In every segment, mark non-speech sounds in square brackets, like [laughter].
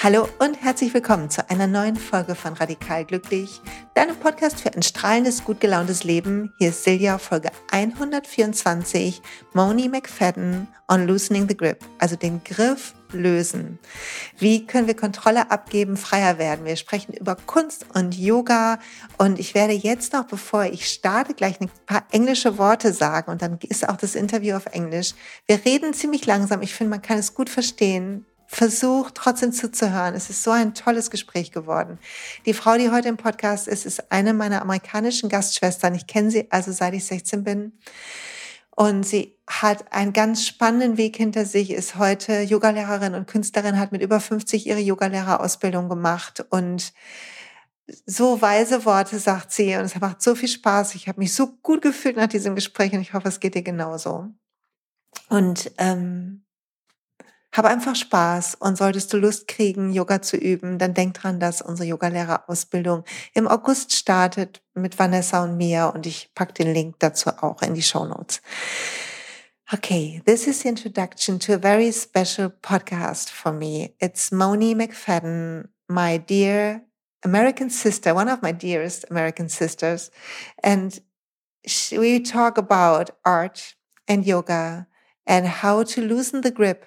Hallo und herzlich willkommen zu einer neuen Folge von Radikal Glücklich, deinem Podcast für ein strahlendes, gut gelauntes Leben. Hier ist Silja, Folge 124, Moni McFadden on Loosening the Grip, also den Griff lösen. Wie können wir Kontrolle abgeben, freier werden? Wir sprechen über Kunst und Yoga und ich werde jetzt noch, bevor ich starte, gleich ein paar englische Worte sagen und dann ist auch das Interview auf Englisch. Wir reden ziemlich langsam. Ich finde, man kann es gut verstehen versuch trotzdem zuzuhören. Es ist so ein tolles Gespräch geworden. Die Frau, die heute im Podcast ist, ist eine meiner amerikanischen Gastschwestern. Ich kenne sie also seit ich 16 bin. Und sie hat einen ganz spannenden Weg hinter sich, ist heute Yogalehrerin und Künstlerin, hat mit über 50 ihre Yogalehrerausbildung gemacht und so weise Worte sagt sie und es macht so viel Spaß. Ich habe mich so gut gefühlt nach diesem Gespräch und ich hoffe, es geht dir genauso. Und ähm, habe einfach Spaß und solltest du Lust kriegen, Yoga zu üben, dann denk dran, dass unsere Yogalehrerausbildung im August startet mit Vanessa und mir und ich pack den Link dazu auch in die Show Notes. Okay, this is the introduction to a very special podcast for me. It's Moni McFadden, my dear American sister, one of my dearest American sisters. And we talk about art and yoga and how to loosen the grip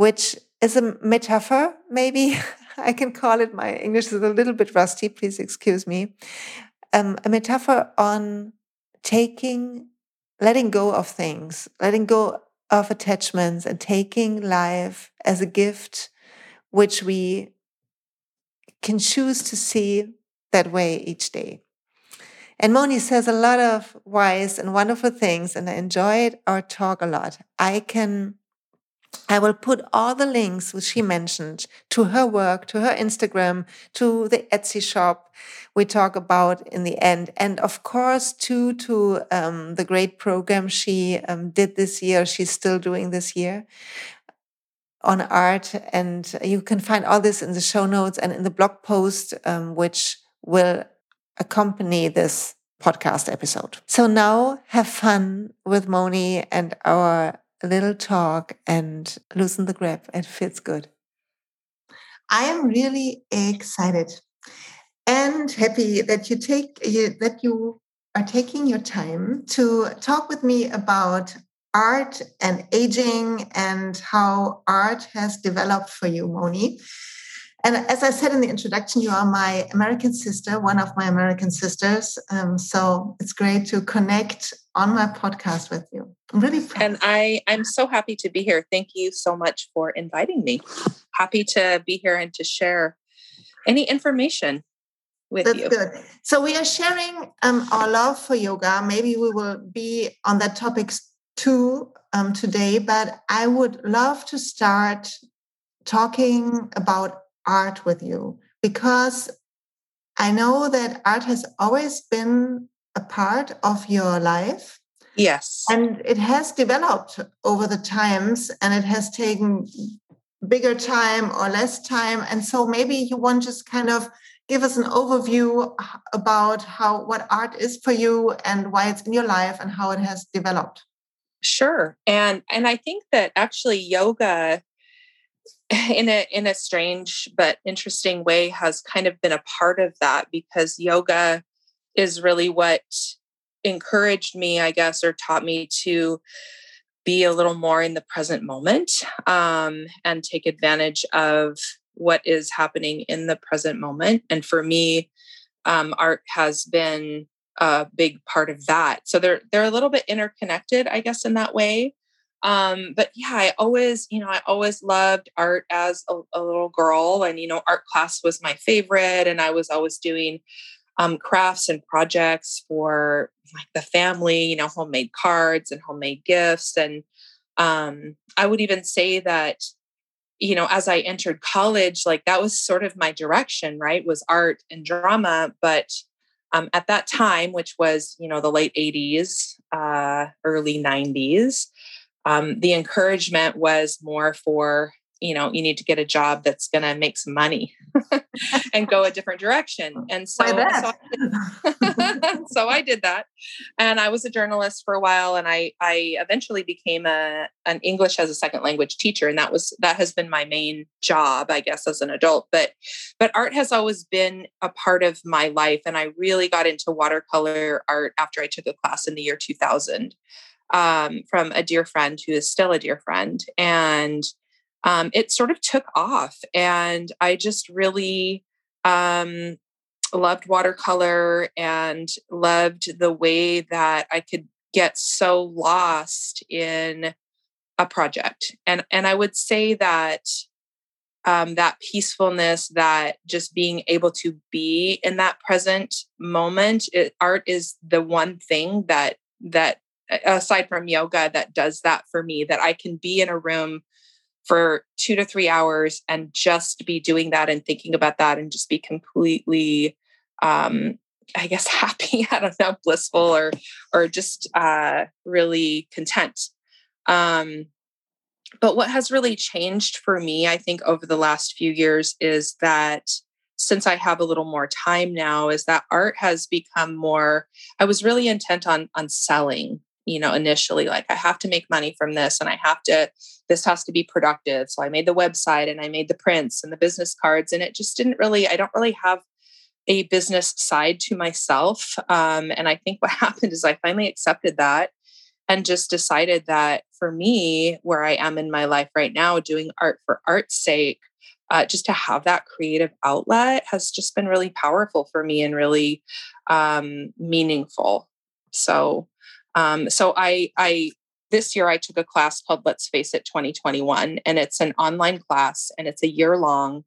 which is a metaphor, maybe [laughs] I can call it. My English is a little bit rusty, please excuse me. Um, a metaphor on taking, letting go of things, letting go of attachments, and taking life as a gift, which we can choose to see that way each day. And Moni says a lot of wise and wonderful things, and I enjoyed our talk a lot. I can I will put all the links which she mentioned to her work, to her Instagram, to the Etsy shop we talk about in the end. And of course, to, to um, the great program she um, did this year, she's still doing this year on art. And you can find all this in the show notes and in the blog post, um, which will accompany this podcast episode. So now have fun with Moni and our a little talk and loosen the grip. It feels good. I am really excited and happy that you take that you are taking your time to talk with me about art and aging and how art has developed for you, Moni. And as I said in the introduction, you are my American sister, one of my American sisters. Um, so it's great to connect on my podcast with you. I'm really proud. And I, I'm so happy to be here. Thank you so much for inviting me. Happy to be here and to share any information with That's you. good. So we are sharing um, our love for yoga. Maybe we will be on that topic too um, today, but I would love to start talking about art with you because I know that art has always been a part of your life. Yes. And it has developed over the times and it has taken bigger time or less time. And so maybe you want just kind of give us an overview about how what art is for you and why it's in your life and how it has developed. Sure. And and I think that actually yoga [laughs] in a in a strange but interesting way has kind of been a part of that because yoga is really what encouraged me i guess or taught me to be a little more in the present moment um, and take advantage of what is happening in the present moment. And for me um, art has been a big part of that. So they're they're a little bit interconnected i guess in that way um, but yeah, I always, you know, I always loved art as a, a, little girl, and you know, art class was my favorite, and I was always doing um, crafts and projects for like the family, you know, homemade cards and homemade gifts, and um, I would even say that, you know, as I entered college, like that was sort of my direction, right? Was art and drama, but um, at that time, which was you know the late '80s, uh, early '90s um, the encouragement was more for you know you need to get a job that's going to make some money [laughs] and go a different direction. [laughs] And so, so I, [laughs] so, I did that. And I was a journalist for a while and I I eventually became a an English as a second language teacher. And that was that has been my main job, I guess, as an adult. But but art has always been a part of my life. And I really got into watercolor art after I took a class in the year 2000 um, from a dear friend who is still a dear friend. And um, it sort of took off. And I just really um, loved watercolor and loved the way that I could get so lost in a project. And, and I would say that um, that peacefulness, that just being able to be in that present moment, it, art is the one thing that that aside from yoga that does that for me that I can be in a room for 2 to 3 hours and just be doing that and thinking about that and just be completely um I guess [laughs] happy, I don't know, blissful or or just uh really content. Um but what has really changed for me, I think, over the last few years is that since I have a little more time now, is that art has become more. I was really intent on on selling you know initially like i have to make money from this and i have to this has to be productive. So i made the website and i made the prints and the business cards and it just didn't really i don't really have a business side to myself um, and i think what [laughs] happened is i finally accepted that and just decided that for me where i am in my life right now doing art for art's sake uh, just to have that creative outlet has just been really powerful for me and really um, meaningful. So um, so I, I this year I took a class called Let's Face It 2021, and it's an online class and it's a year long.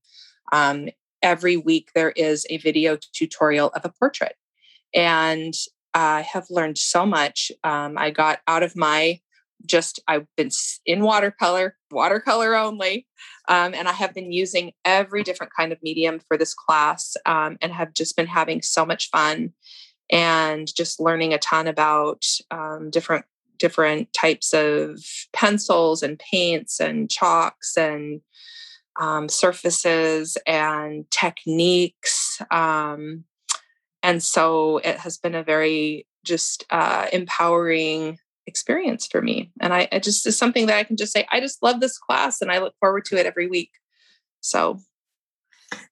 Um, every week there is a video tutorial of a portrait, and I have learned so much. Um, I got out of my just I've been in watercolor, watercolor only, um, and I have been using every different kind of medium for this class, um, and have just been having so much fun and just learning a ton about um, different different types of pencils and paints and chalks and um, surfaces and techniques. Um, and so it has been a very just uh, empowering experience for me. And I, just is something that I can just say, I just love this class and I look forward to it every week. So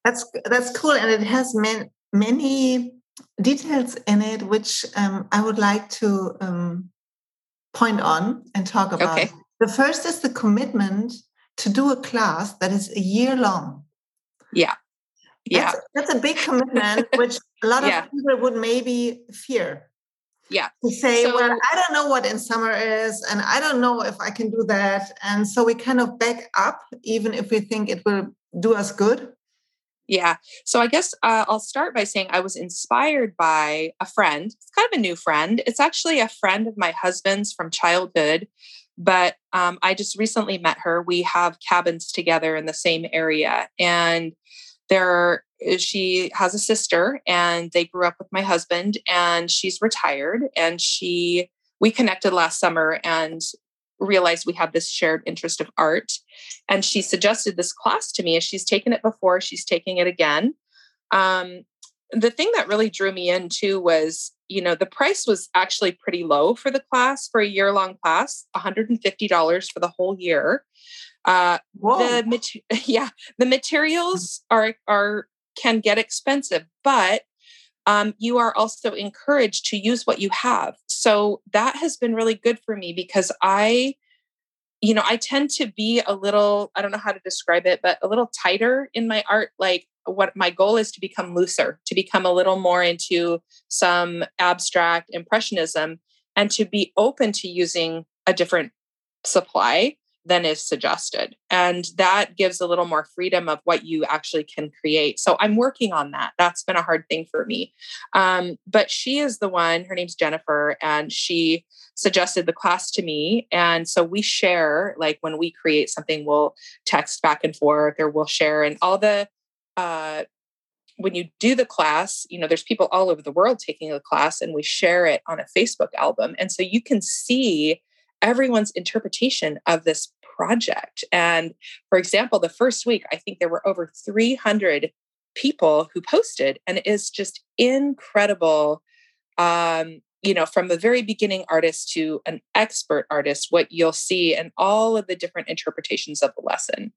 that's that's cool. And it has meant many details in it which um, I would like to um, point on and talk about. Okay. The first is the commitment to do a class that is a year long. Yeah. Yeah. That's, that's a big commitment, [laughs] which a lot of people would maybe fear. Yeah. To say, so, well, I don't know what in summer is, and I don't know if I can do that. And so we kind of back up, even if we think it will do us good. Yeah. So I guess uh, I'll start by saying I was inspired by a friend. It's kind of a new friend. It's actually a friend of my husband's from childhood, but um, I just recently met her. We have cabins together in the same area. And there, uh, she has a sister, and they grew up with my husband, and she's retired. And she, we connected last summer, and realized we have this shared interest of art. And she suggested this class to me as she's taken it before, she's taking it again. Um, the thing that really drew me in too was, you know, the price was actually pretty low for the class for a year long class, $150 for the whole year. Uh, the mat- [laughs] yeah, the materials are are can get expensive, but um, you are also encouraged to use what you have. So that has been really good for me because I, you know, I tend to be a little, I don't know how to describe it, but a little tighter in my art. Like what my goal is to become looser, to become a little more into some abstract impressionism and to be open to using a different supply than is suggested. And that gives a little more freedom of what you actually can create. So I'm working on that. That's been a hard thing for me. Um, but she is the one, her name's Jennifer, and she suggested the class to me. And so we share, like when we create something, we'll text back and forth or we'll share. And all the, uh, when you do the class, you know, there's people all over the world taking the class and we share it on a Facebook album. And so you can see everyone's interpretation of this project. And for example, the first week, I think there were over 300 people who posted, and it is just incredible. Um, you know, from the very beginning artist to an expert artist, what you'll see and all of the different interpretations of the lesson.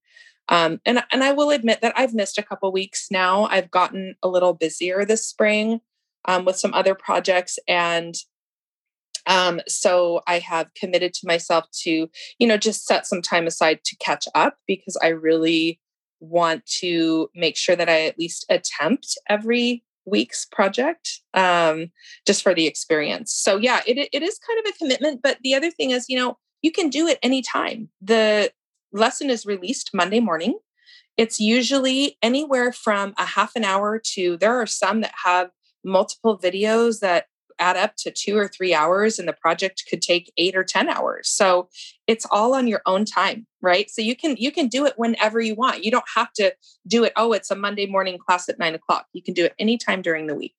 Um, and and I will admit that I've missed a couple weeks now. I've gotten a little busier this spring um, with some other projects, and um, so I have committed to myself to, you know, just set some time aside to catch up because I really want to make sure that I at least attempt every week's project um, just for the experience. So yeah, it it is kind of a commitment. But the other thing is, you know, you can do it anytime. The lesson is released Monday morning. It's usually anywhere from a half an hour to there are some that have multiple videos that add up to two or three hours and the project could take eight or ten hours. So it's all on your own time right? So you can you can do it whenever you want. You don't have to do it oh it's a monday morning class at nine o'clock. You can do it anytime during the week.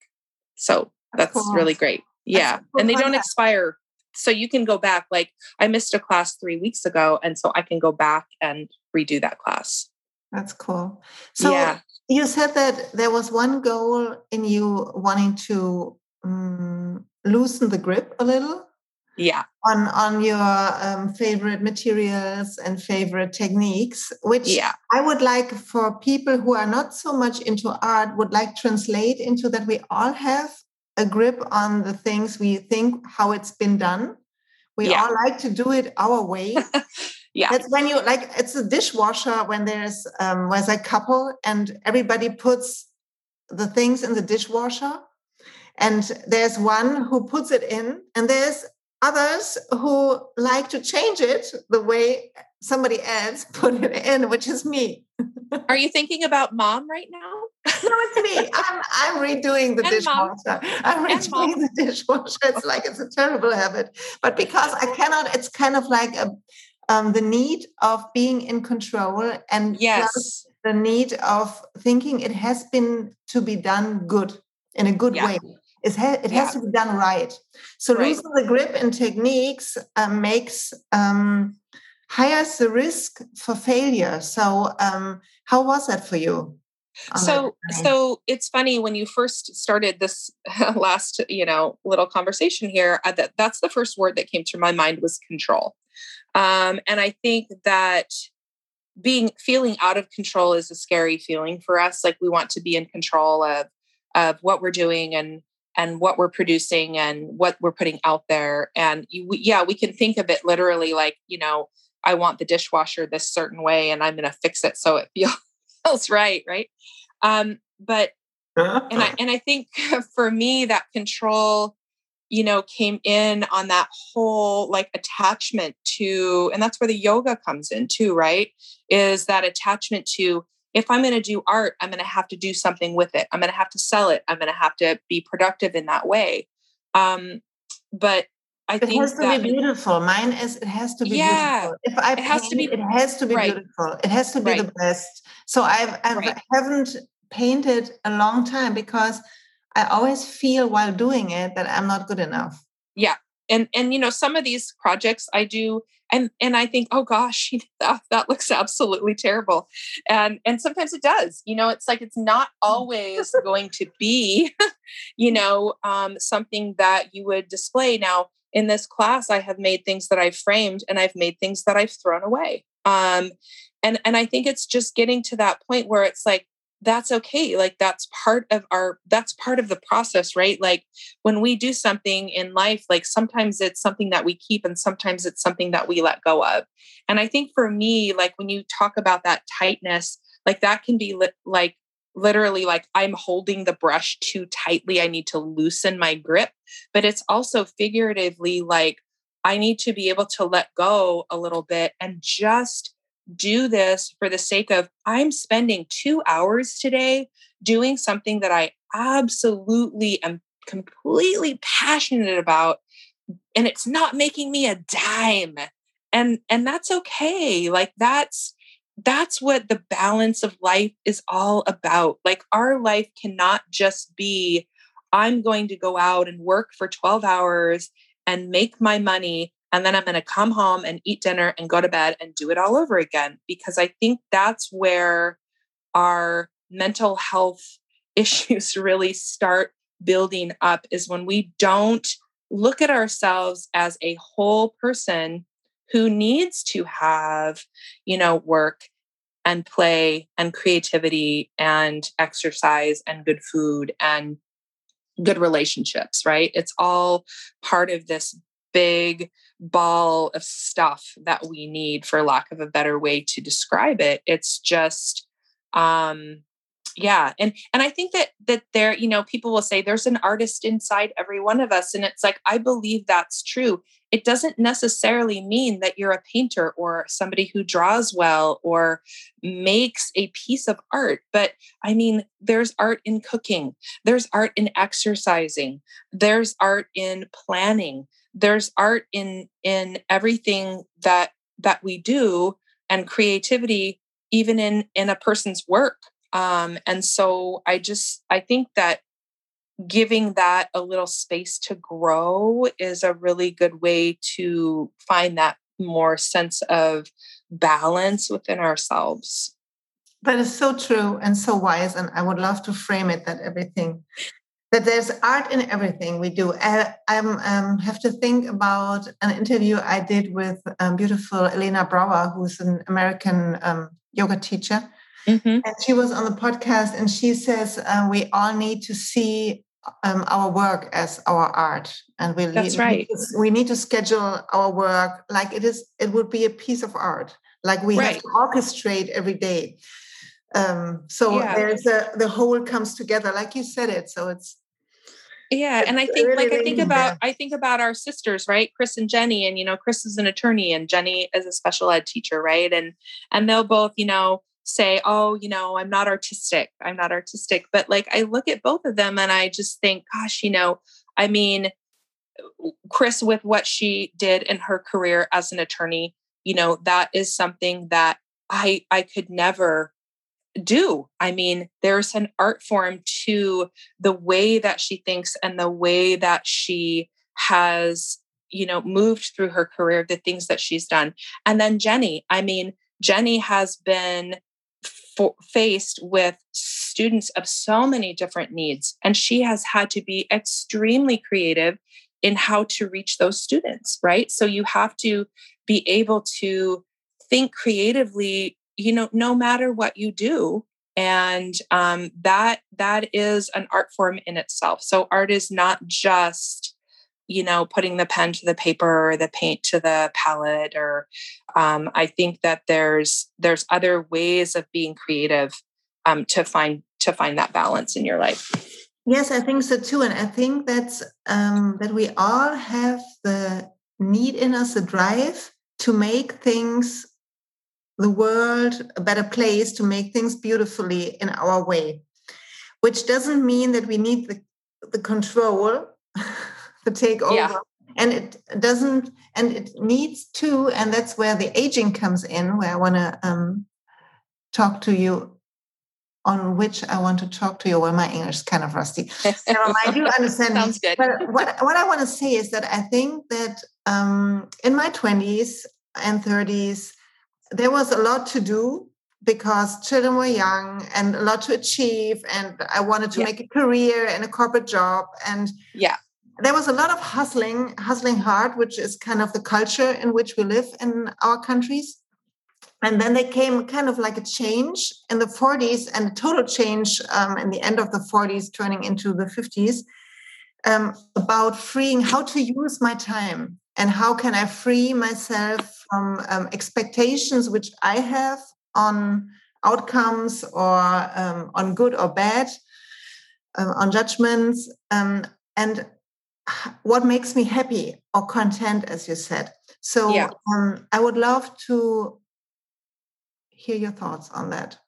So that's cool. really great. Yeah cool and they don't expire. So you can go back like i missed a class three weeks ago and so i can go back and redo that class. That's cool. So yeah. you said that there was one goal in you wanting to um, loosen the grip a little yeah on on your um, favorite materials and favorite techniques which yeah. i would like for people who are not so much into art would like translate into that we all have a grip on the things we think how it's been done. We yeah. all like to do it our way. [laughs] yeah. That's when you like it's a dishwasher when there's um there's a couple and everybody puts the things in the dishwasher and there's one who puts it in and there's others who like to change it the way somebody else [laughs] put it in, which is me. [laughs] Are you thinking about mom right now? no, it's me. I'm, I'm redoing the and dishwasher. Mom. I'm redoing the dishwasher. It's like it's a terrible habit, but because I cannot, it's kind of like a, um, the need of being in control and yes, the need of thinking it has been to be done good in a good yeah. way. It, ha- it yeah. has to be done right. So right. losing the grip in techniques uh, makes um, higher the risk for failure. So, um, how was that for you? So, so it's funny when you first started this [laughs] last, you know, little conversation here. Uh, that that's the first word that came to my mind was control, um, and I think that being feeling out of control is a scary feeling for us. Like we want to be in control of of what we're doing and and what we're producing and what we're putting out there. And you, yeah, we can think of it literally like you know I want the dishwasher this certain way and I'm going to fix it so it [laughs] feels right, right? Um, but and I and I think [laughs] for me that control, you know, came in on that whole like attachment to, and that's where the yoga comes in too, right? Is that attachment to if I'm going to do art, I'm going to have to do something with it. I'm going to have to sell it. I'm going to have to be productive in that way. Um, but I it think has to that, be beautiful. Mine is it has to be yeah, beautiful. If I it has to be it has to be right. beautiful. It has to be right. the best. So I've, I right. haven't painted a long time because I always feel while doing it that I'm not good enough. Yeah. And and you know, some of these projects I do and and I think, oh gosh, [laughs] that, that looks absolutely terrible. And and sometimes it does. You know, it's like it's not always going to be, [laughs] you know, um, something that you would display. Now, in this class i have made things that i've framed and i've made things that i've thrown away um, and and i think it's just getting to that point where it's like that's okay like that's part of our that's part of the process right like when we do something in life like sometimes it's something that we keep and sometimes it's something that we let go of and i think for me like when you talk about that tightness like that can be li- like literally like I'm holding the brush too tightly. I need to loosen my grip. But it's also figuratively like I need to be able to let go a little bit and just do this for the sake of I'm spending two hours today doing something that I absolutely am completely passionate about and it's not making me a dime and and that's okay like that's that's what the balance of life is all about. Like, our life cannot just be, I'm going to go out and work for 12 hours and make my money. And then I'm going to come home and eat dinner and go to bed and do it all over again. Because I think that's where our mental health [laughs] issues really start building up is when we don't look at ourselves as a whole person who needs to have, you know, work and play and creativity and exercise and good food and good relationships, right? It's all part of this big ball of stuff that we need, for lack of a better way to describe it. It's just, um, yeah and and i think that that there you know people will say there's an artist inside every one of us and it's like i believe that's true it doesn't necessarily mean that you're a painter or somebody who draws well or makes a piece of art but i mean there's art in cooking there's art in exercising there's art in planning there's art in in everything that that we do and creativity even in in a person's work um, and so I just, I think that giving that a little space to grow is a really good way to find that more sense of balance within ourselves. That is so true and so wise. And I would love to frame it that everything, that there's art in everything we do. I um, have to think about an interview I did with um, beautiful Elena Brower, who's an American um, yoga teacher. Mm-hmm. And she was on the podcast and she says uh, we all need to see um, our work as our art. And we That's need, right. we need to schedule our work like it is, it would be a piece of art, like we right. have to orchestrate every day. Um, so yeah. there's a, the whole comes together, like you said it. So it's, yeah and i think like i think about i think about our sisters right chris and jenny and you know chris is an attorney and jenny is a special ed teacher right and and they'll both you know say, oh, you know, I'm not artistic. I'm not artistic. But like I look at both of them and I just think, gosh, you know, I mean, Chris, with what she did in her career as an attorney, you know, that is something that I I could never do. I mean, there's an art form to the way that she thinks and the way that she has, you know, moved through her career, the things that she's done. And then Jenny, I mean, Jenny has been faced with students of so many different needs. And she has had to be extremely creative in how to reach those students, right? So you have to be able to think creatively, you know, no matter what you do. And um, that that is an art form in itself. So art is not just you know putting the pen to the paper or the paint to the palette or um, i think that there's there's other ways of being creative um, to find to find that balance in your life yes i think so too and i think that's um, that we all have the need in us the drive to make things the world a better place to make things beautifully in our way which doesn't mean that we need the, the control [laughs] to take over. Yeah. And it doesn't, and it needs to, and that's where the aging comes in, where I want to um, talk to you on which I want to talk to you. Well, my English is kind of rusty. [laughs] Never mind, you understand Sounds good. But what, what I want to say is that I think that um, in my 20s and 30s, there was a lot to do because children were young and a lot to achieve and i wanted to yeah. make a career and a corporate job and yeah there was a lot of hustling, hustling hard, which is kind of the culture in which we live in our countries. And then there came kind of like a change in the 40s and a total change um, in the end of the 40s, turning into the 50s, um, about freeing how to use my time and how can I free myself from um, expectations which I have on outcomes or um, on good or bad, um, on judgments. Um, and what makes me happy or content, as you said. So yeah. um, I would love to hear your thoughts on that.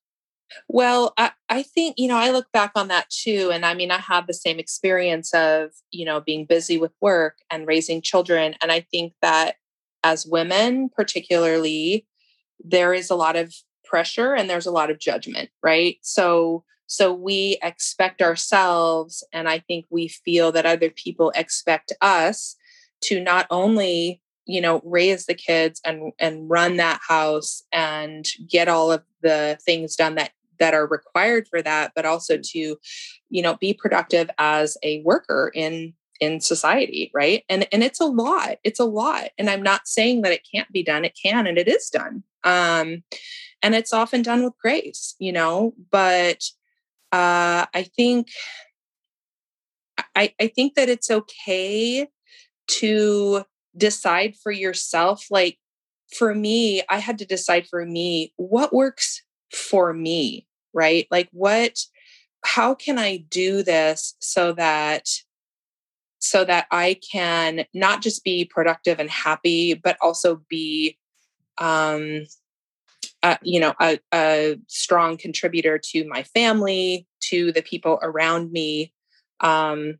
Well, I, I think, you know, I look back on that too. And I mean, I have the same experience of, you know, being busy with work and raising children. And I think that as women, particularly, there is a lot of pressure and there's a lot of judgment, right? So so we expect ourselves, and I think we feel that other people expect us to not only you know raise the kids and and run that house and get all of the things done that that are required for that but also to you know be productive as a worker in in society right? And and it's a lot it's a lot. And i'm not saying that it can't be done it can and it is done. Um and it's often done with grace you know? But uh i think i i think that it's okay to decide for yourself like for me i had to decide for me what works for me right? Like what how can i do this so that so that I can not just be productive and happy, but also be, um, uh, you know, a, a, strong contributor to my family, to the people around me, um,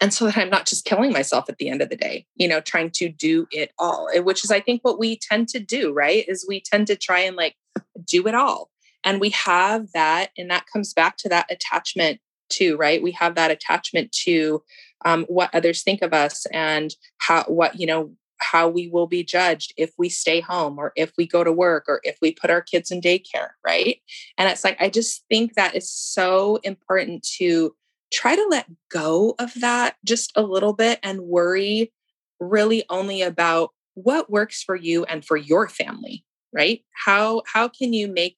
and so that I'm not just killing myself at the end of the day, you know, trying to do it all, which is, I think, what we tend to do, right? Is we tend to try and like do it all. And we have that, and that comes back to that attachment too, right? We have that attachment to um, what others think of us and how what you know how we will be judged if we stay home or if we go to work or if we put our kids in daycare right and it's like i just think that is so important to try to let go of that just a little bit and worry really only about what works for you and for your family right how how can you make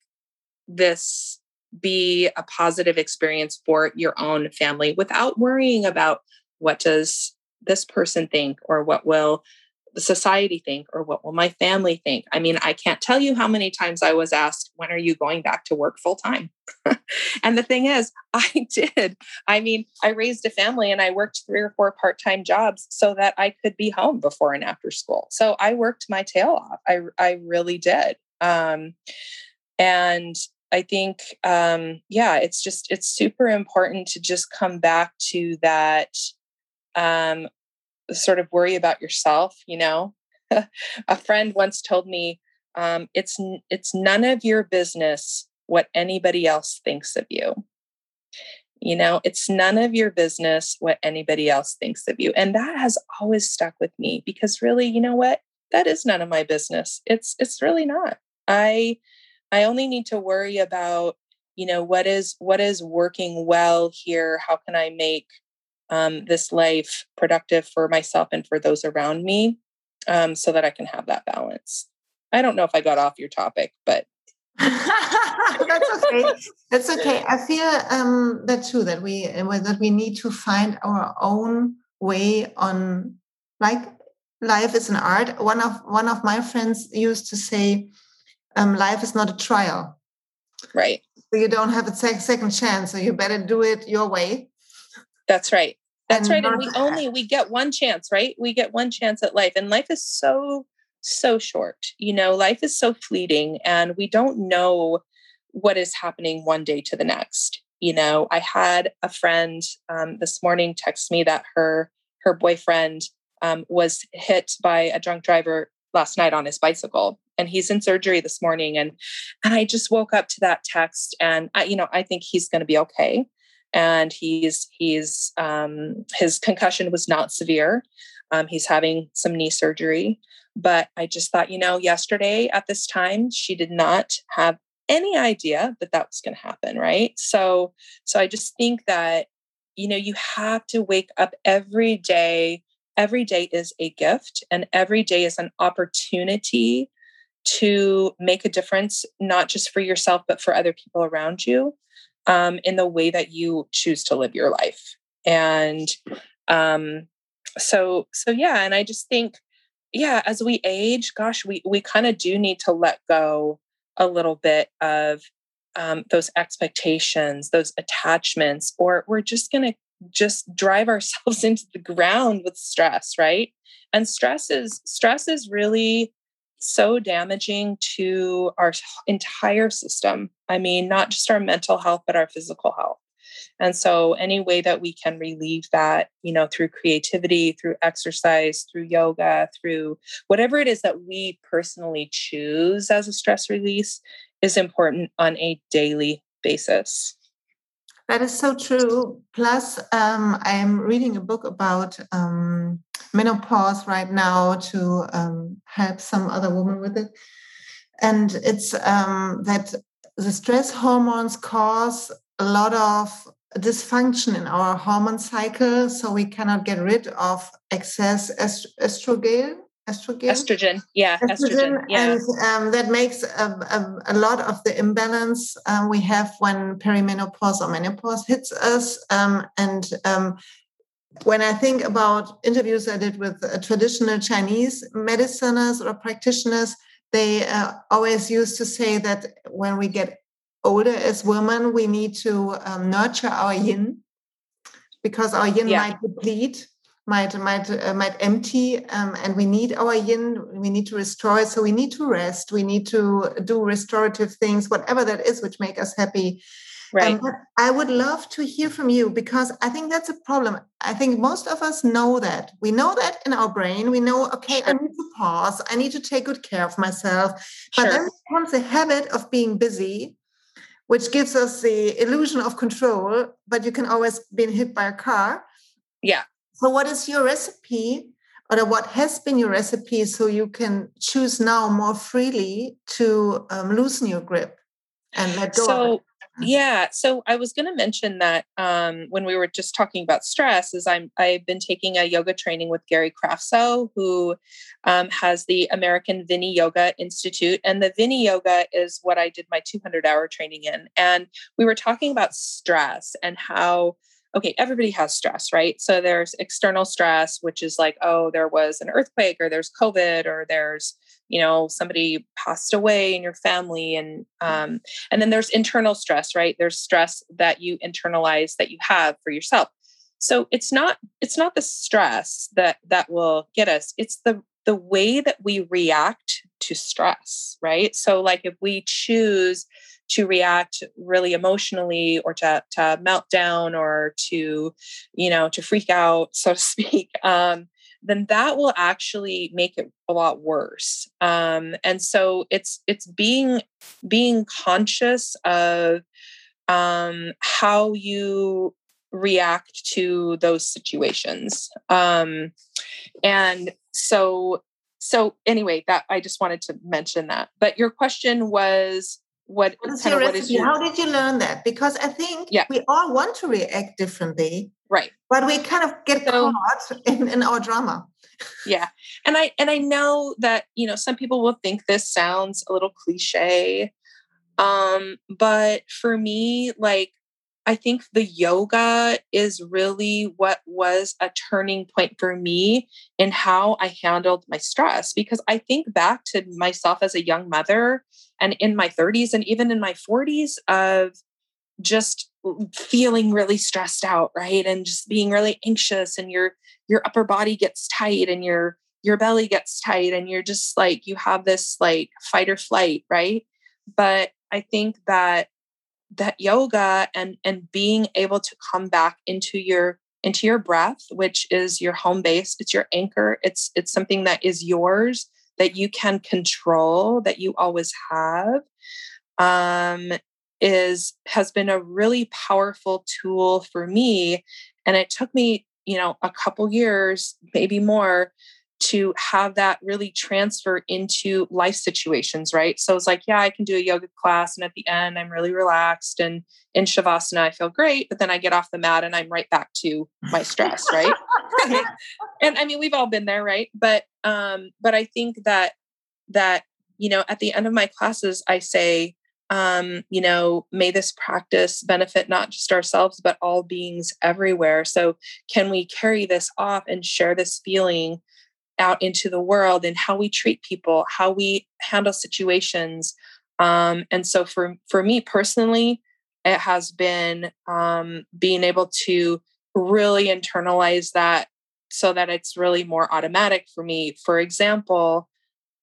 this be a positive experience for your own family without worrying about what does this person think or what will the society think or what will my family think? I mean i can't tell you how many times i was asked when are you going back to work full time? [laughs] And the thing is [laughs] i did. I mean i raised a family and i worked three or four part-time jobs so that i could be home before and after school. So i worked my tail off. I, I really did. Um, and i think um, yeah it's just it's super important to just come back to that um, sort of worry about yourself you know? [laughs] A friend once told me um, it's it's none of your business what anybody else thinks of you. You know it's none of your business what anybody else thinks of you and that has always stuck with me because really you know what? That is none of my business. It's it's really not. I i only need to worry about you know what is what is working well here how can i make um, this life productive for myself and for those around me um, so that I can have that balance. I don't know if I got off your topic, but. [laughs] that's okay. That's okay. I feel um, that too. That we uh, that we need to find our own way on. Like life is an art. One of one of my friends used to say, um, "Life is not a trial." Right. So you don't have a second chance. So you better do it your way. That's right. That's and right. And we only we get one chance, right? We get one chance at life. And life is so, so short. You know, life is so fleeting and we don't know what is happening one day to the next. You know, I had a friend um, this morning text me that her her boyfriend um, was hit by a drunk driver last night on his bicycle and he's in surgery this morning and and i just woke up to that text and I, you know i think he's going to be okay and he's he's um, his concussion was not severe. Um, he's having some knee surgery, but I just thought, you know, yesterday at this time, she did not have any idea that that was going to happen, right? So, so I just think that you know you have to wake up every day. Every day is a gift, and every day is an opportunity to make a difference, not just for yourself, but for other people around you um, in the way that you choose to live your life. And um, so, so yeah, and I just think, yeah, as we age, gosh, we we kind of do need to let go a little bit of um, those expectations, those attachments, or we're just going to just drive ourselves [laughs] into the ground with stress, right? And stress is stress is really so damaging to our entire system. I mean, not just our mental health, but our physical health. And so, any way that we can relieve that, you know, through creativity, through exercise, through yoga, through whatever it is that we personally choose as a stress release is important on a daily basis. That is so true. Plus, um, I'm reading a book about um, menopause right now to um, help some other woman with it. And it's um, that the stress hormones cause a lot of dysfunction in our hormone cycle, so we cannot get rid of excess est- estrogen. Estrogen. Estrogen, yeah, estrogen, estrogen yeah. and um, that makes a, a, a, lot of the imbalance um, we have when perimenopause or menopause hits us. Um, and um, when I think about interviews I did with uh, traditional Chinese mediciners or practitioners, they uh, always used to say that when we get older as women, we need to um, nurture our yin because our yin yeah. might deplete, might might uh, might empty, um, and we need our yin. We need to restore it. So we need to rest. We need to do restorative things, whatever that is, which make us happy. Right. Um, I would love to hear from you because I think that's a problem. I think most of us know that. We know that in our brain. We know, okay, sure. I need to pause. I need to take good care of myself. But sure. then comes the habit of being busy which gives us the illusion of control, but you can always be hit by a car. Yeah. So, what is your recipe, or what has been your recipe, so you can choose now more freely to um, loosen your grip and let go? So, yeah so i was going to mention that um, when we were just talking about stress is i'm i've been taking a yoga training with Gary Kraftsow who um, has the american Viniyoga institute and the Viniyoga is what i did my 200 hour training in and we were talking about stress and how okay, everybody has stress, right? So there's external stress, which is like, oh, there was an earthquake or there's COVID or there's, you know, somebody passed away in your family. And um, and then there's internal stress, right? There's stress that you internalize that you have for yourself. So it's not it's not the stress that that will get us. It's the the way that we react to stress, right? So like if we choose to react really emotionally or to, to melt down or to you know to freak out [laughs] so to speak um, then that will actually make it a lot worse. Um, and so it's it's being being conscious of um, how you react to those situations. Um, and so so anyway that i just wanted to mention that. But your question was what, what is your recipe? Your... How did you learn that? Because I think yeah. we all want to react differently. Right. But we kind of get so, caught in, in our drama. Yeah. And I and I know that, you know, some people will think this sounds a little cliche. Um, but for me, like I think the yoga is really what was a turning point for me in how I handled my stress. Because I think back to myself as a young mother and in my 30s and even in my 40s of just feeling really stressed out, right? And just being really anxious and your your upper body gets tight and your your belly gets tight and you're just like you have this like fight or flight, right? But I think that that yoga and and being able to come back into your into your breath which is your home base it's your anchor it's it's something that is yours that you can control that you always have um is has been a really powerful tool for me and it took me you know a couple years maybe more to have that really transfer into life situations, right? So it's like, yeah, I can do a yoga class, and at the end, I'm really relaxed, and in shavasana, I feel great. But then I get off the mat, and I'm right back to my stress, right? [laughs] and I mean, we've all been there, right? But um, but I think that that you know, at the end of my classes, I say, um, you know, may this practice benefit not just ourselves, but all beings everywhere. So, can we carry this off and share this feeling out into the world and how we treat people, how we handle situations. Um, and so for for me personally, it has been um, being able to really internalize that so that it's really more automatic for me. For example,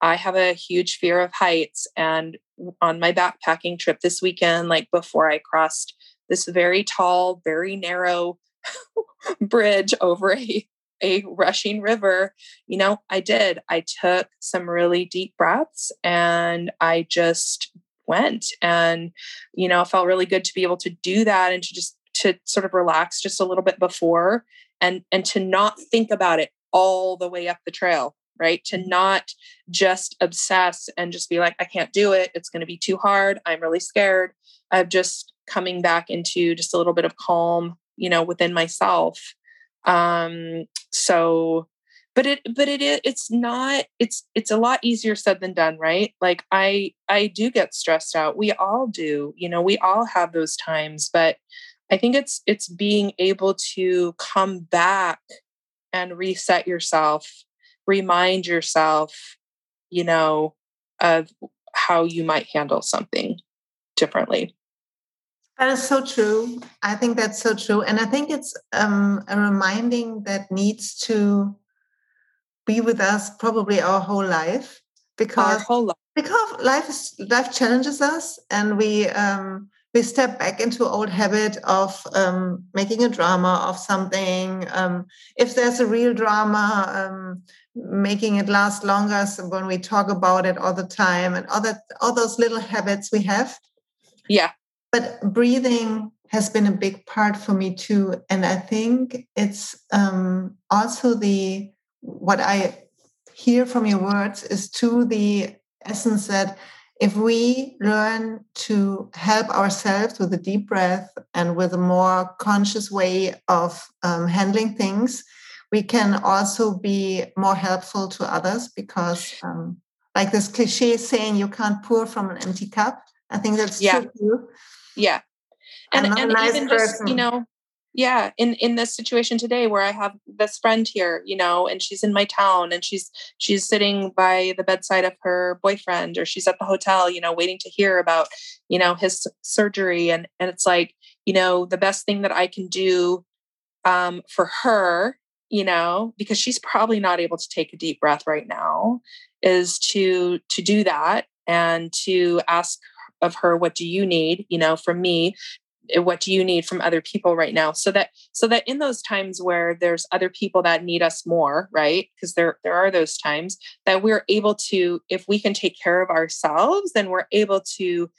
I have a huge fear of heights, and on my backpacking trip this weekend, like before I crossed this very tall, very narrow [laughs] bridge over a a rushing river, you know, I did. I took some really deep breaths and I just went and, you know, felt really good to be able to do that and to just to sort of relax just a little bit before and and to not think about it all the way up the trail right? To mm-hmm. not just obsess and just be like, I can't do it. It's going to be too hard. I'm really scared. Of just coming back into just a little bit of calm, you know, within myself. Um, so but it but it it's not it's it's a lot easier said than done right? Like i i do get stressed out. We all do you know we all have those times but i think it's it's being able to come back and reset yourself remind yourself you know of how you might handle something differently that is so true. I think that's so true. And i think it's um, a reminding that needs to be with us probably our whole life because our whole life. because life is life challenges us and we um, we step back into old habit of um, making a drama of something. Um, if there's a real drama um, making it last longer so when we talk about it all the time and all that all those little habits we have. Yeah but breathing has been a big part for me too and i think it's um, also the what I hear from your words is to the essence that if we learn to help ourselves with a deep breath and with a more conscious way of um, handling things, we can also be more helpful to others because, um, like this cliche saying, you can't pour from an empty cup. I think that's yeah. true. Yeah. And, and nice even person. just, you know, yeah in in this situation today where i have this friend here you know and she's in my town and she's she's sitting by the bedside of her boyfriend or she's at the hotel you know waiting to hear about you know his surgery and and it's like you know the best thing that i can do um for her you know because she's probably not able to take a deep breath right now is to to do that and to ask of her what do you need? you know from me Eh, what do you need from other people right now? So that so that in those times where there's other people that need us more right because there there are those times that we're able to if we can take care of ourselves then we're able to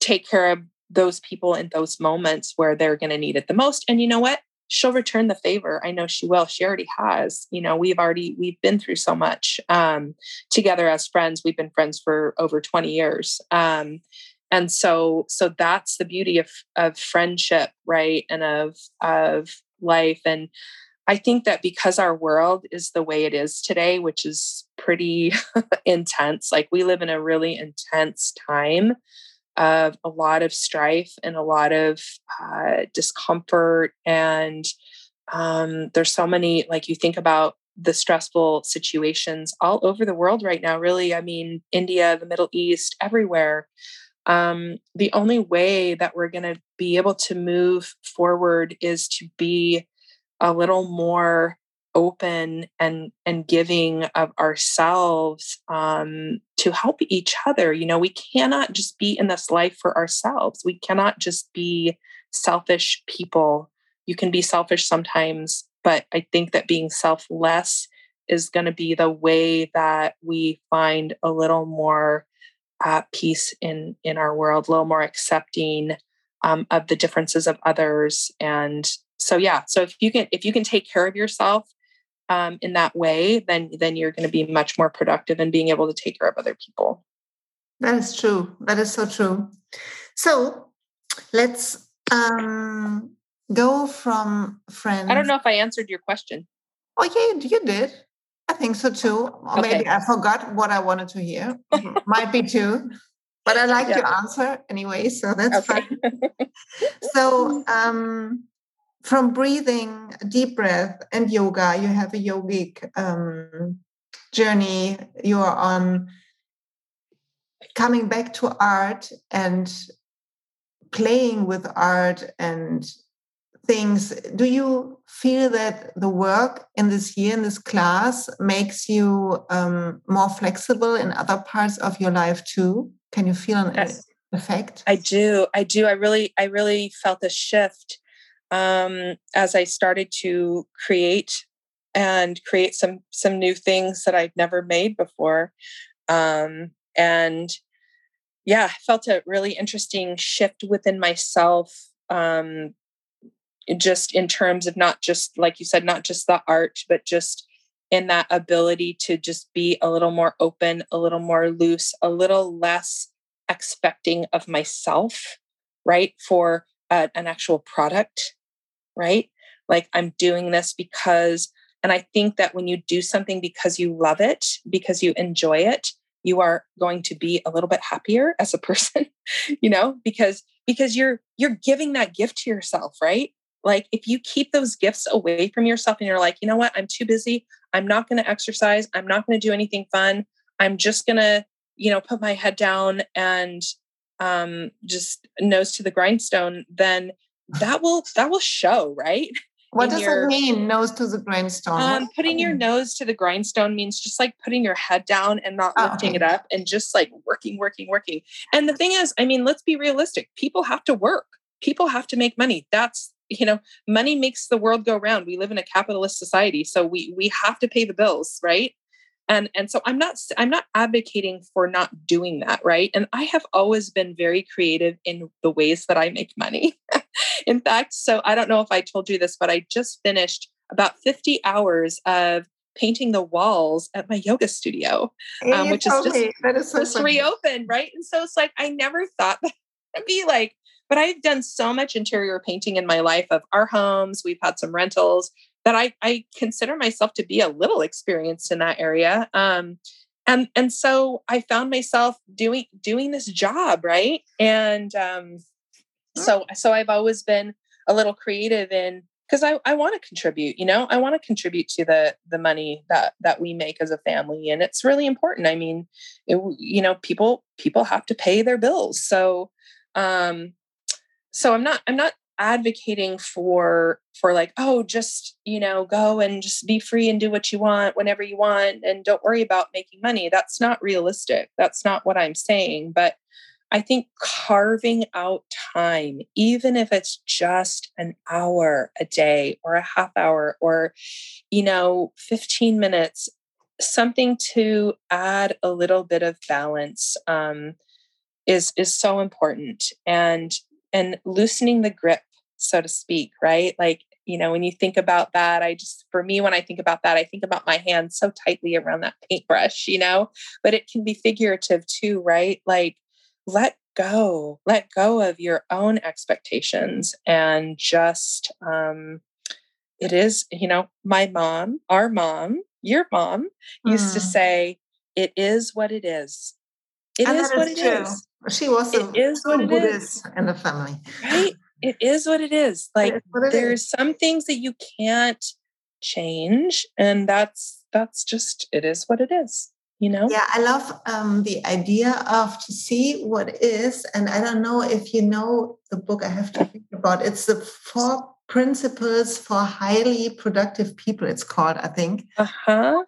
take care of those people in those moments where they're going to need it the most and you know what she'll return the favor i know she will she already has you know we've already we've been through so much um together as friends we've been friends for over 20 years um and so so that's the beauty of of friendship right and of of life and i think that because our world is the way it is today which is pretty [laughs] intense like we live in a really intense time of a lot of strife and a lot of uh, discomfort and um, there's so many like you think about the stressful situations all over the world right now really i mean india the middle east everywhere. Um, the only way that we're going to be able to move forward is to be a little more open and and giving of ourselves um, to help each other you know we cannot just be in this life for ourselves we cannot just be selfish people you can be selfish sometimes but i think that being selfless is going to be the way that we find a little more uh, peace in in our world, a little more accepting um, of the differences of others. And so, yeah. So if you can if you can take care of yourself um, in that way, then then you're going to be much more productive in being able to take care of other people. That is true. That is so true. So let's um, go from friends. I don't know if I answered your question. Oh yeah, you did. I think so too. Or okay. maybe I forgot what I wanted to hear. [laughs] Might be too. But I like yeah. your answer anyway, so that's okay. fine. [laughs] so um, from breathing, deep breath, and yoga, you have a yogic um, journey. You are on coming back to art and playing with art and things. Do you feel that the work in this year in this class makes you um, more flexible in other parts of your life too? Can you feel an yes. effect? I do. I do. I really i really felt a shift um, as i started to create and create some some new things that i'd never made before um, and yeah i felt a really interesting shift within myself um, just in terms of not just like you said not just the art but just in that ability to just be a little more open, a little more loose, a little less expecting of myself, right? For a, an actual product, right? Like I'm doing this because, and I think that when you do something because you love it, because you enjoy it, you are going to be a little bit happier as a [laughs] person, you know, because because you're you're giving that gift to yourself, right? Like if you keep those gifts away from yourself and you're like, you know what, I'm too busy. I'm not going to exercise. I'm not going to do anything fun. I'm just going to, you know, put my head down and um, just nose to the grindstone. Then that will that will show, right? What does your, it mean, nose to the grindstone? Um, putting your nose to the grindstone means just like putting your head down and not oh, lifting okay. it up and just like working, working, working. And the thing is, I mean, let's be realistic. People have to work. People have to make money. That's you know money makes the world go round we live in a capitalist society so we we have to pay the bills right and and so i'm not i'm not advocating for not doing that right and i have always been very creative in the ways that i make money in fact so i don't know if i told you this but i just finished about 50 hours of painting the walls at my yoga studio um, which is just, that is so just reopened right and so it's like i never thought [laughs] that would be like but I've done so much interior painting in my life of our homes. We've had some rentals that I, I consider myself to be a little experienced in that area. Um, and and so I found myself doing doing this job, right? And um, so so I've always been a little creative in because I, I want to contribute you know? I want to contribute to the the money that that we make as a family and it's really important. I mean it, you know people people have to pay their bills. So um so i'm not i'm not advocating for for like oh just you know go and just be free and do what you want whenever you want and don't worry about making money. That's not realistic. That's not what i'm saying but i think carving out time even if it's just an hour a day or a half hour or you know 15 minutes something to add a little bit of balance um, is is so important and and loosening the grip so to speak right? Like you know when you think about that i just for me when i think about that i think about my hand so tightly around that paintbrush you know? But it can be figurative too right? Like let go let go of your own expectations and just um it is you know my mom our mom your mom used mm. to say it is what it is It and is what it true. is she was it is what it is in the family. Right? It is what it is. Like it there's is. some things that you can't change. And that's that's just it is what it is. You know? Yeah, I love um, the idea of to see what is, and I don't know if you know the book I have to think about. It's the four principles for highly productive people it's called i think uh-huh.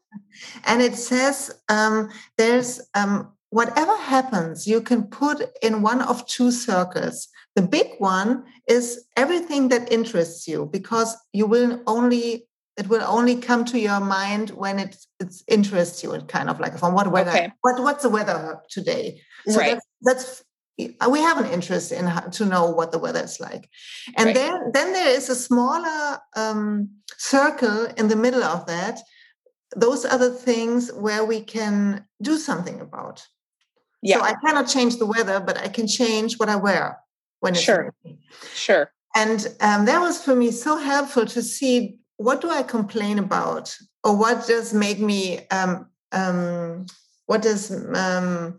and it says um, there's um, whatever happens, you can put in one of two circles. The big one is everything that interests you because you will only it will only come to your mind when it it interests you and kind of like from what weather okay. what what's the weather today so right. that's, that's we have an interest in how, to know what the weather is like and right. then then there is a smaller um, circle in the middle of that those are the things where we can do something about yeah. So I cannot change the weather, but I can change what I wear when it's sure. Raining. Sure. And um, that was for me so helpful to see what do I complain about, or what does make me, um, um, what does, um,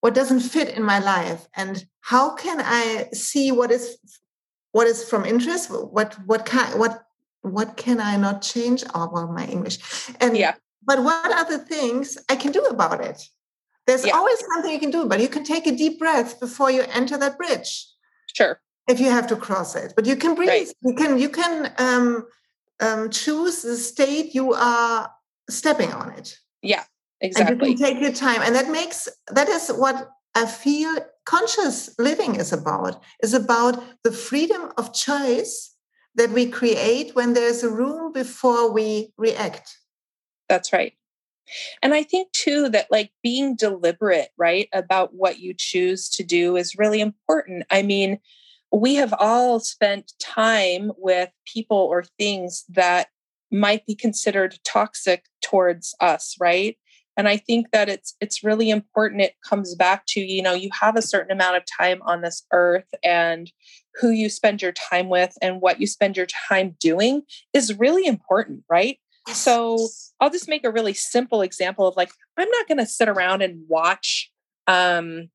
what doesn't fit in my life, and how can I see what is, what is from interest, what what can what what can I not change? Oh, well, my English, and yeah. But what are the things I can do about it? There's yeah. always something you can do, but you can take a deep breath before you enter that bridge. Sure. If you have to cross it, but you can breathe. Right. You can you can um, um, choose the state you are stepping on it. Yeah, exactly. And you can take your time, and that makes that is what I feel conscious living is about. Is about the freedom of choice that we create when there's a room before we react. That's right. And I think too that like being deliberate, right, about what you choose to do is really important. I mean, we have all spent time with people or things that might be considered toxic towards us right? And i think that it's it's really important it comes back to you know you have a certain amount of time on this earth and who you spend your time with and what you spend your time doing is really important right? So i'll just make a really simple example of like i'm not going to sit around and watch um,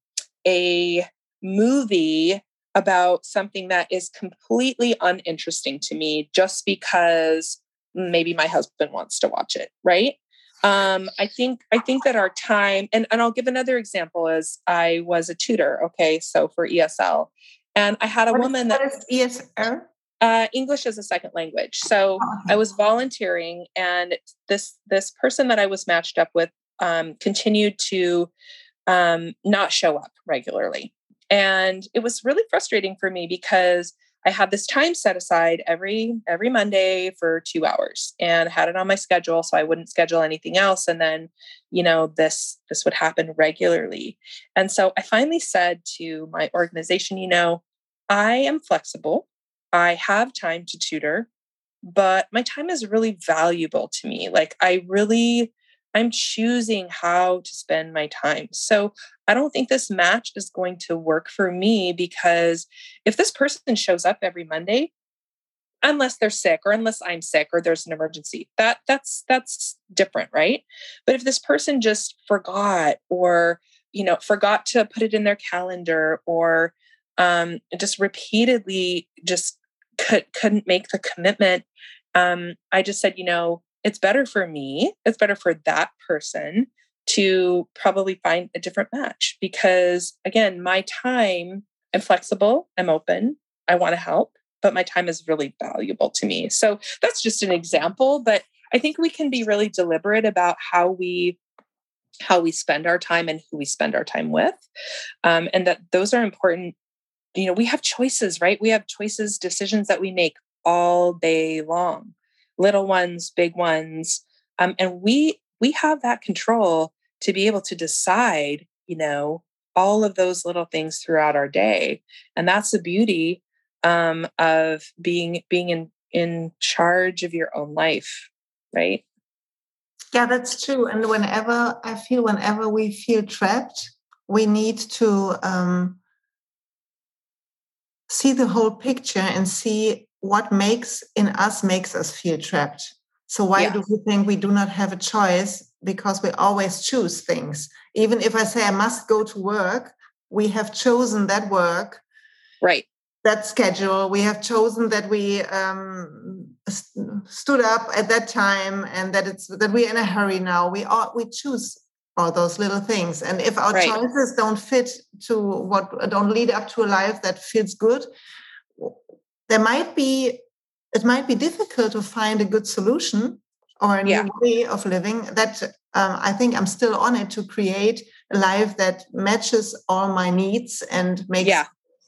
a movie about something that is completely uninteresting to me just because maybe my husband wants to watch it right? Um, i think i think that our time and, and i'll give another example as i was a tutor okay so for esl and i had a what woman is, that is esl uh, english as a second language. So oh, i was volunteering and this this person that i was matched up with um, continued to um, not show up regularly and it was really frustrating for me because I had this time set aside every every Monday for 2 hours and had it on my schedule so I wouldn't schedule anything else and then you know this this would happen regularly. And so I finally said to my organization, you know, I am flexible. I have time to tutor, but my time is really valuable to me. Like I really I'm choosing how to spend my time. So I don't think this match is going to work for me because if this person shows up every Monday, unless they're sick or unless I'm sick or there's an emergency, that that's that's different, right? But if this person just forgot or you know forgot to put it in their calendar or um, just repeatedly just could, couldn't make the commitment, um, I just said, you know, it's better for me, it's better for that person to probably find a different match because, again, my time, I'm flexible, I'm open, I want to help, but my time is really valuable to me. So that's just an example, but I think we can be really deliberate about how we how we spend our time and who we spend our time with um, and that those are important you know we have choices right we have choices decisions that we make all day long little ones, big ones. Um, and we we have that control to be able to decide, you know, all of those little things throughout our day. And that's the beauty um, of being being in in charge of your own life, right? Yeah, that's true. And whenever I feel, whenever we feel trapped, we need to um, see the whole picture and see what makes in us makes us feel trapped. So why do we think we do not have a choice? Because we always choose things. Even if I say I must go to work, we have chosen that work. Right. That schedule. We have chosen that we um, st- stood up at that time and that it's that we're in a hurry now. We are we choose all those little things. And if our right. choices don't fit to what don't lead up to a life that feels good, there might be it might be difficult to find a good solution or a yeah. new way of living that um, i think i'm still on it to create a life that matches all my needs and makes yeah.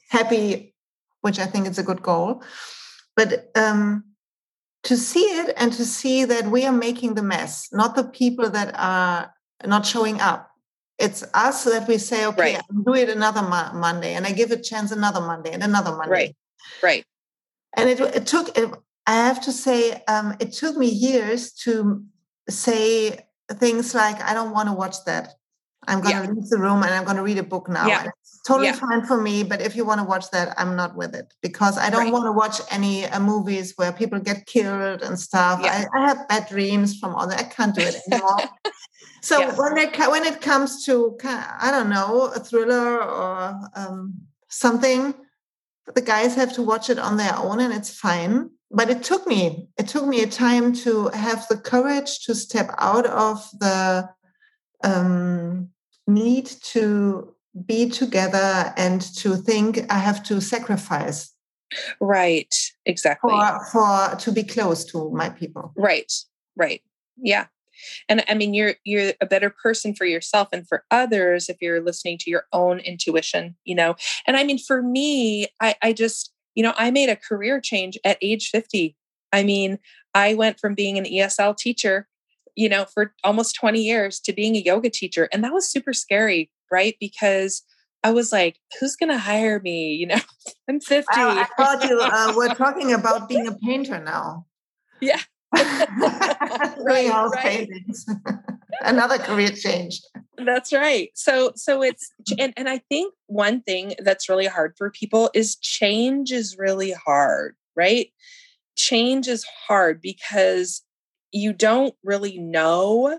happy which i think is a good goal but um, to see it and to see that we are making the mess not the people that are not showing up it's us that we say okay right. i'll do it another mo- monday and i give a chance another monday and another monday right right and it, it took it, i have to say um, it took me years to say things like i don't want to watch that i'm going to yeah. leave the room and i'm going to read a book now yeah. it's totally yeah. fine for me but if you want to watch that i'm not with it because i don't right. want to watch any uh, movies where people get killed and stuff I, I, have bad dreams from all that i can't do it [laughs] anymore so when it when it comes to i don't know a thriller or um, something the guys have to watch it on their own and it's fine. But it took me it took me a time to have the courage to step out of the um, need to be together and to think i have to sacrifice. Right exactly. For, for to be close to my people. Right right. Yeah and i mean you're you're a better person for yourself and for others if you're listening to your own intuition you know and i mean for me i i just you know i made a career change at age 50 i mean i went from being an esl teacher you know for almost 20 years to being a yoga teacher and that was super scary right because I was like, who's going to hire me? You know, [laughs] I'm 50. I, I thought you uh, were [laughs] talking about being a painter now. Yeah. [laughs] right, right. [laughs] Another career change. That's right. So so it's and and I think one thing that's really hard for people is change is really hard, right? Change is hard because you don't really know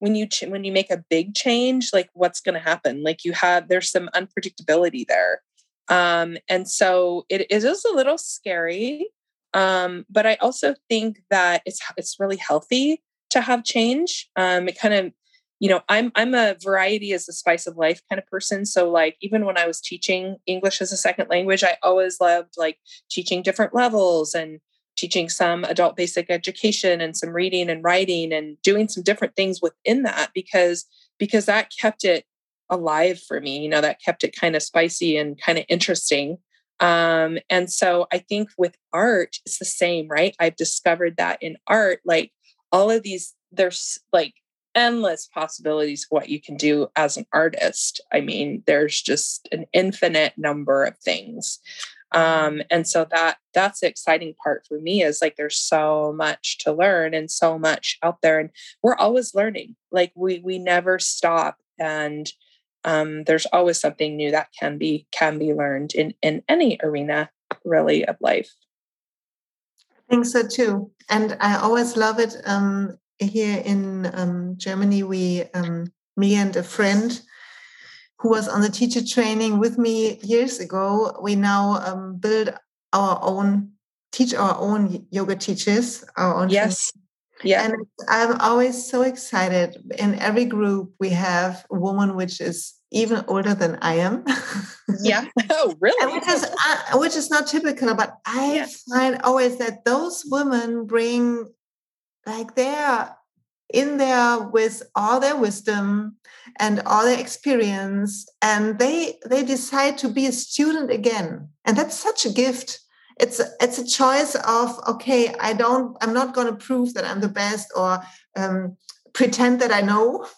when you ch- when you make a big change like what's going to happen like you have there's some unpredictability there um and so it, it is a little scary um but i also think that it's it's really healthy to have change. Um it kind of you know i'm i'm a variety is the spice of life kind of person. So like even when i was teaching english as a second language i always loved like teaching different levels and teaching some adult basic education and some reading and writing and doing some different things within that because because that kept it alive for me you know that kept it kind of spicy and kind of interesting um and so i think with art it's the same right? I've discovered that in art like all of these there's like endless possibilities of what you can do as an artist. I mean there's just an infinite number of things. Um, and so that that's the exciting part for me is like there's so much to learn and so much out there and we're always learning. Like we we never stop and um, there's always something new that can be can be learned in in any arena really of life i think so too and i always love it um, here in um, germany we um, me and a friend who was on the teacher training with me years ago, we now um, build our own, teach our own yoga teachers, our own. Yes. Training. Yeah. And I'm always so excited. In every group, we have a woman which is even older than I am. yeah. [laughs] Oh, really? which is uh, which is not typical, but I find always that those women bring like they're in there with all their wisdom and all their experience and they they decide to be a student again and that's such a gift it's a, it's a choice of okay i don't i'm not going to prove that i'm the best or um, pretend that i know [laughs]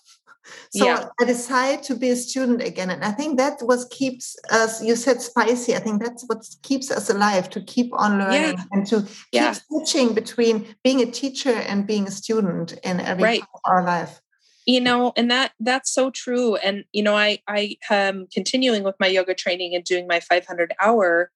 so yeah. I decide to be a student again. And I think that what keeps us, you said spicy. I think that's what keeps us alive to keep on learning yeah. and to yeah. keep switching between being a teacher and being a student in every right. part of our life you know and that that's so true and you know i i am continuing with my yoga training and doing my 500 hour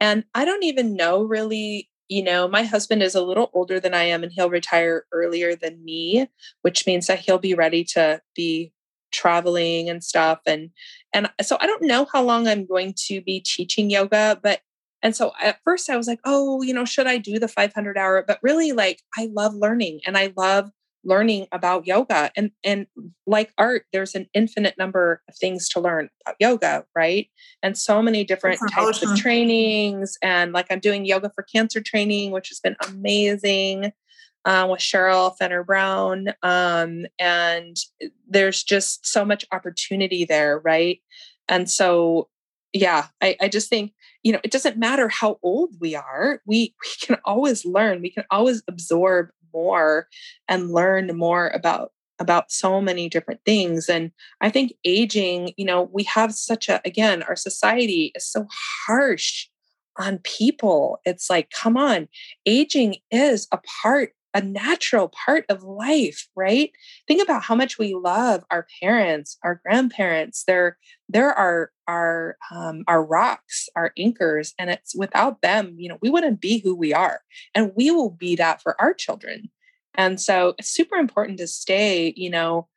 and i don't even know really you know, my husband is a little older than I am and he'll retire earlier than me, which means that he'll be ready to be traveling and stuff and and so I don't know how long I'm going to be teaching yoga, but and so at first I was like, "Oh, you know, should I do the 500 hour?" But really like I love learning and I love learning about yoga and and like art there's an infinite number of things to learn about yoga right and so many different That's types awesome. of trainings and like i'm doing yoga for cancer training which has been amazing uh, with cheryl fenner brown um, and there's just so much opportunity there right and so yeah I, I just think you know it doesn't matter how old we are we we can always learn we can always absorb more and learn more about about so many different things and i think aging you know we have such a again our society is so harsh on people. It's like come on aging is a part a natural part of life right? Think about how much we love our parents our grandparents. They're they're our our um, our rocks our anchors and it's without them you know we wouldn't be who we are and we will be that for our children. And so it's super important to stay you know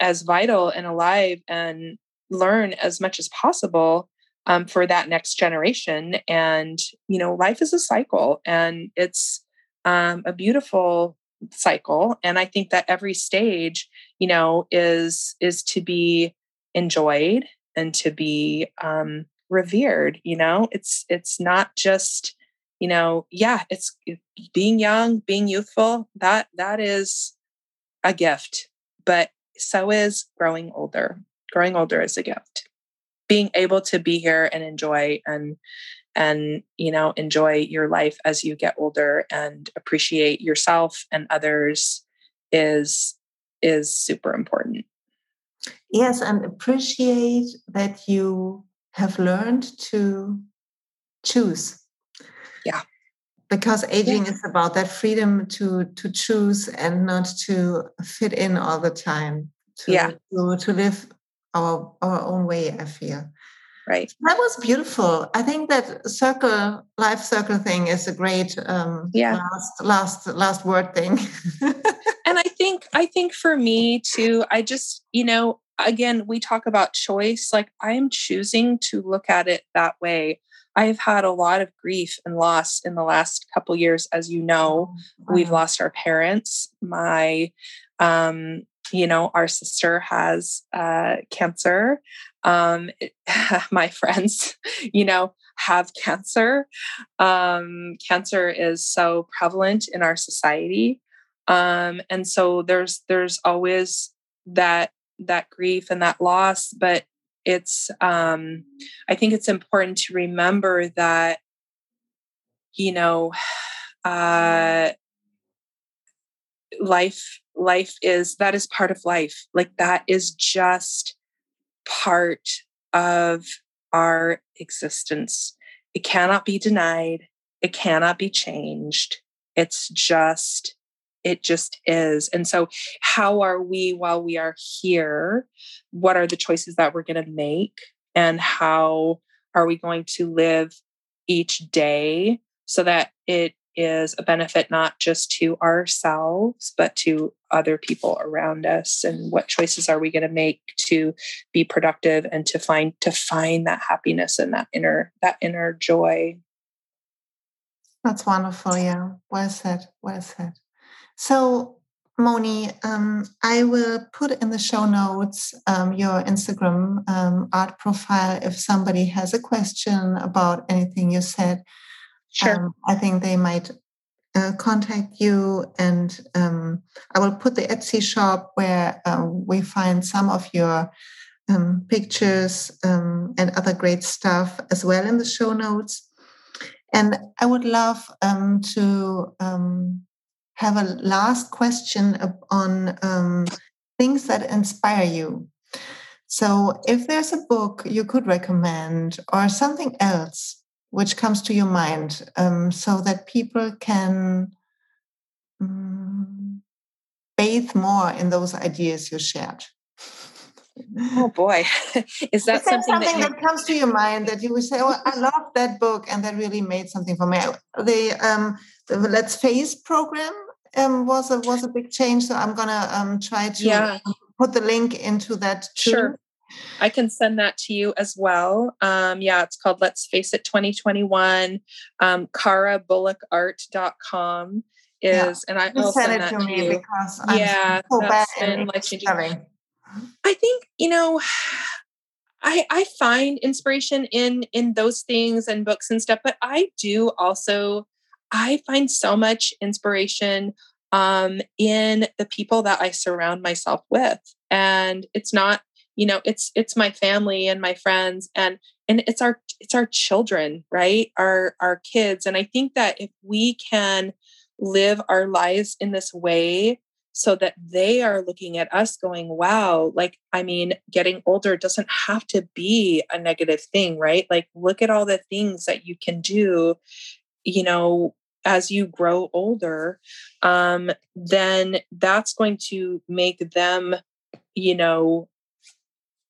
as vital and alive and learn as much as possible um, for that next generation. And you know life is a cycle and it's um, a beautiful cycle and i think that every stage you know is is to be enjoyed and to be um, revered you know? It's it's not just you know yeah it's being young being youthful that that is a gift but so is growing older. Growing older is a gift. Being able to be here and enjoy and and you know enjoy your life as you get older and appreciate yourself and others is is super important. Yes and appreciate that you have learned to choose. Yeah. Because aging yeah. is about that freedom to to choose and not to fit in all the time to, yeah to, to live our our own way i feel right that was beautiful i think that circle life circle thing is a great um yeah last last last word thing [laughs] and i think i think for me too i just you know again we talk about choice like i'm choosing to look at it that way I've had a lot of grief and loss in the last couple years. As you know, wow. we've lost our parents. My, um, you know, our sister has uh, cancer. Um, it, [laughs] my friends, you know, have cancer. Um, cancer is so prevalent in our society, um, and so there's there's always that that grief and that loss. But it's um, i think it's important to remember that you know [sighs] uh, life life is that is part of life like that is just part of our existence it cannot be denied it cannot be changed it's just it just is. And so, how are we while we are here? What are the choices that we're going to make? And how are we going to live each day so that it is a benefit not just to ourselves, but to other people around us? And what choices are we going to make to be productive and to find to find that happiness and that inner that inner joy? That's wonderful. Yeah. Well said. Well said. So, Moni, um, I will put in the show notes um, your Instagram um, art profile if somebody has a question about anything you said. Sure. Um, I think they might uh, contact you, and um, I will put the Etsy shop where uh, we find some of your um, pictures and other great stuff as well in the show notes. And I would love to have a last question on um, things that inspire you. So, if there's a book you could recommend or something else which comes to your mind, um, so that people can um, bathe more in those ideas you shared. Oh boy, [laughs] is that, something, something that, that, comes to your mind that you would say, "Oh, I love that book," and that really made something for me? The, um, the Let's Face program um, was a was a big change. So I'm gonna um, try to yeah. put the link into that too. Sure. I can send that to you as well. Um, yeah, it's called Let's Face It 2021. Um, KaraBullockArt.com is, yeah. and I will send, send it to, me you. because I'm yeah, so bad life changing. I think you know. I, I find inspiration in in those things and books and stuff, but I do also I find so much inspiration um, in the people that I surround myself with. And it's not, you know, it's it's my family and my friends and and it's our it's our children, right? Our our kids. And I think that if we can live our lives in this way so that they are looking at us going, wow, like, I mean, getting older doesn't have to be a negative thing, right? Like, look at all the things that you can do, you know, as you grow older, um, then that's going to make them, you know,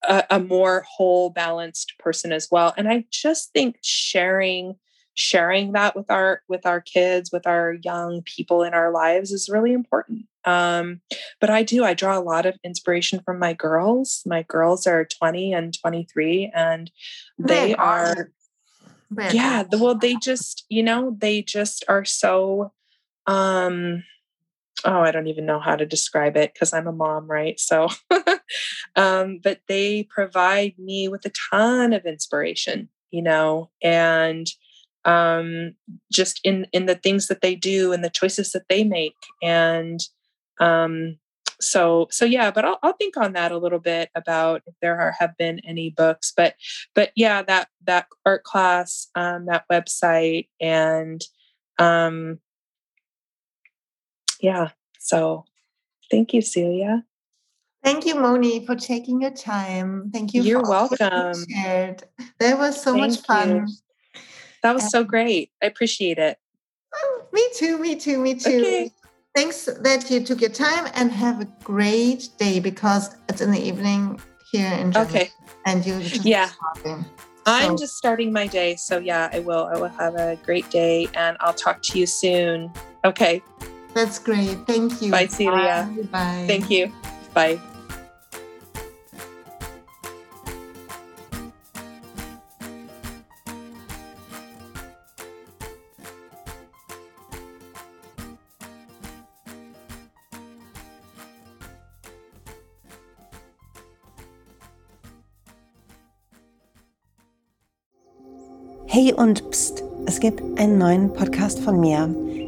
a, a more whole, balanced person as well. And I just think sharing sharing that with our with our kids with our young people in our lives is really important um, but i do i draw a lot of inspiration from my girls my girls are 20 and 23 and they are yeah the, well they just you know they just are so um oh i don't even know how to describe it because i'm a mom right? So [laughs] um but they provide me with a ton of inspiration you know and um just in in the things that they do and the choices that they make and um so so yeah but I'll, I'll think on that a little bit about if there are, have been any books but but yeah that that art class um, that website and um yeah so thank you Silja Thank you, Moni, for taking your time. Thank you. You're welcome. That was so thank much fun. You. That was and so great. I appreciate it. Oh, Me too, me too, me too. Okay. Thanks that you took your time and have a great day because it's in the evening here in Germany. Okay. And you just yeah. Starting. I'm just starting my day. So yeah, I will. I will have a great day and I'll talk to you soon. Okay. That's great. Thank you. Bye, Silja. Bye. Bye. Thank you. Bye. Hey und pst, es gibt einen neuen Podcast von mir,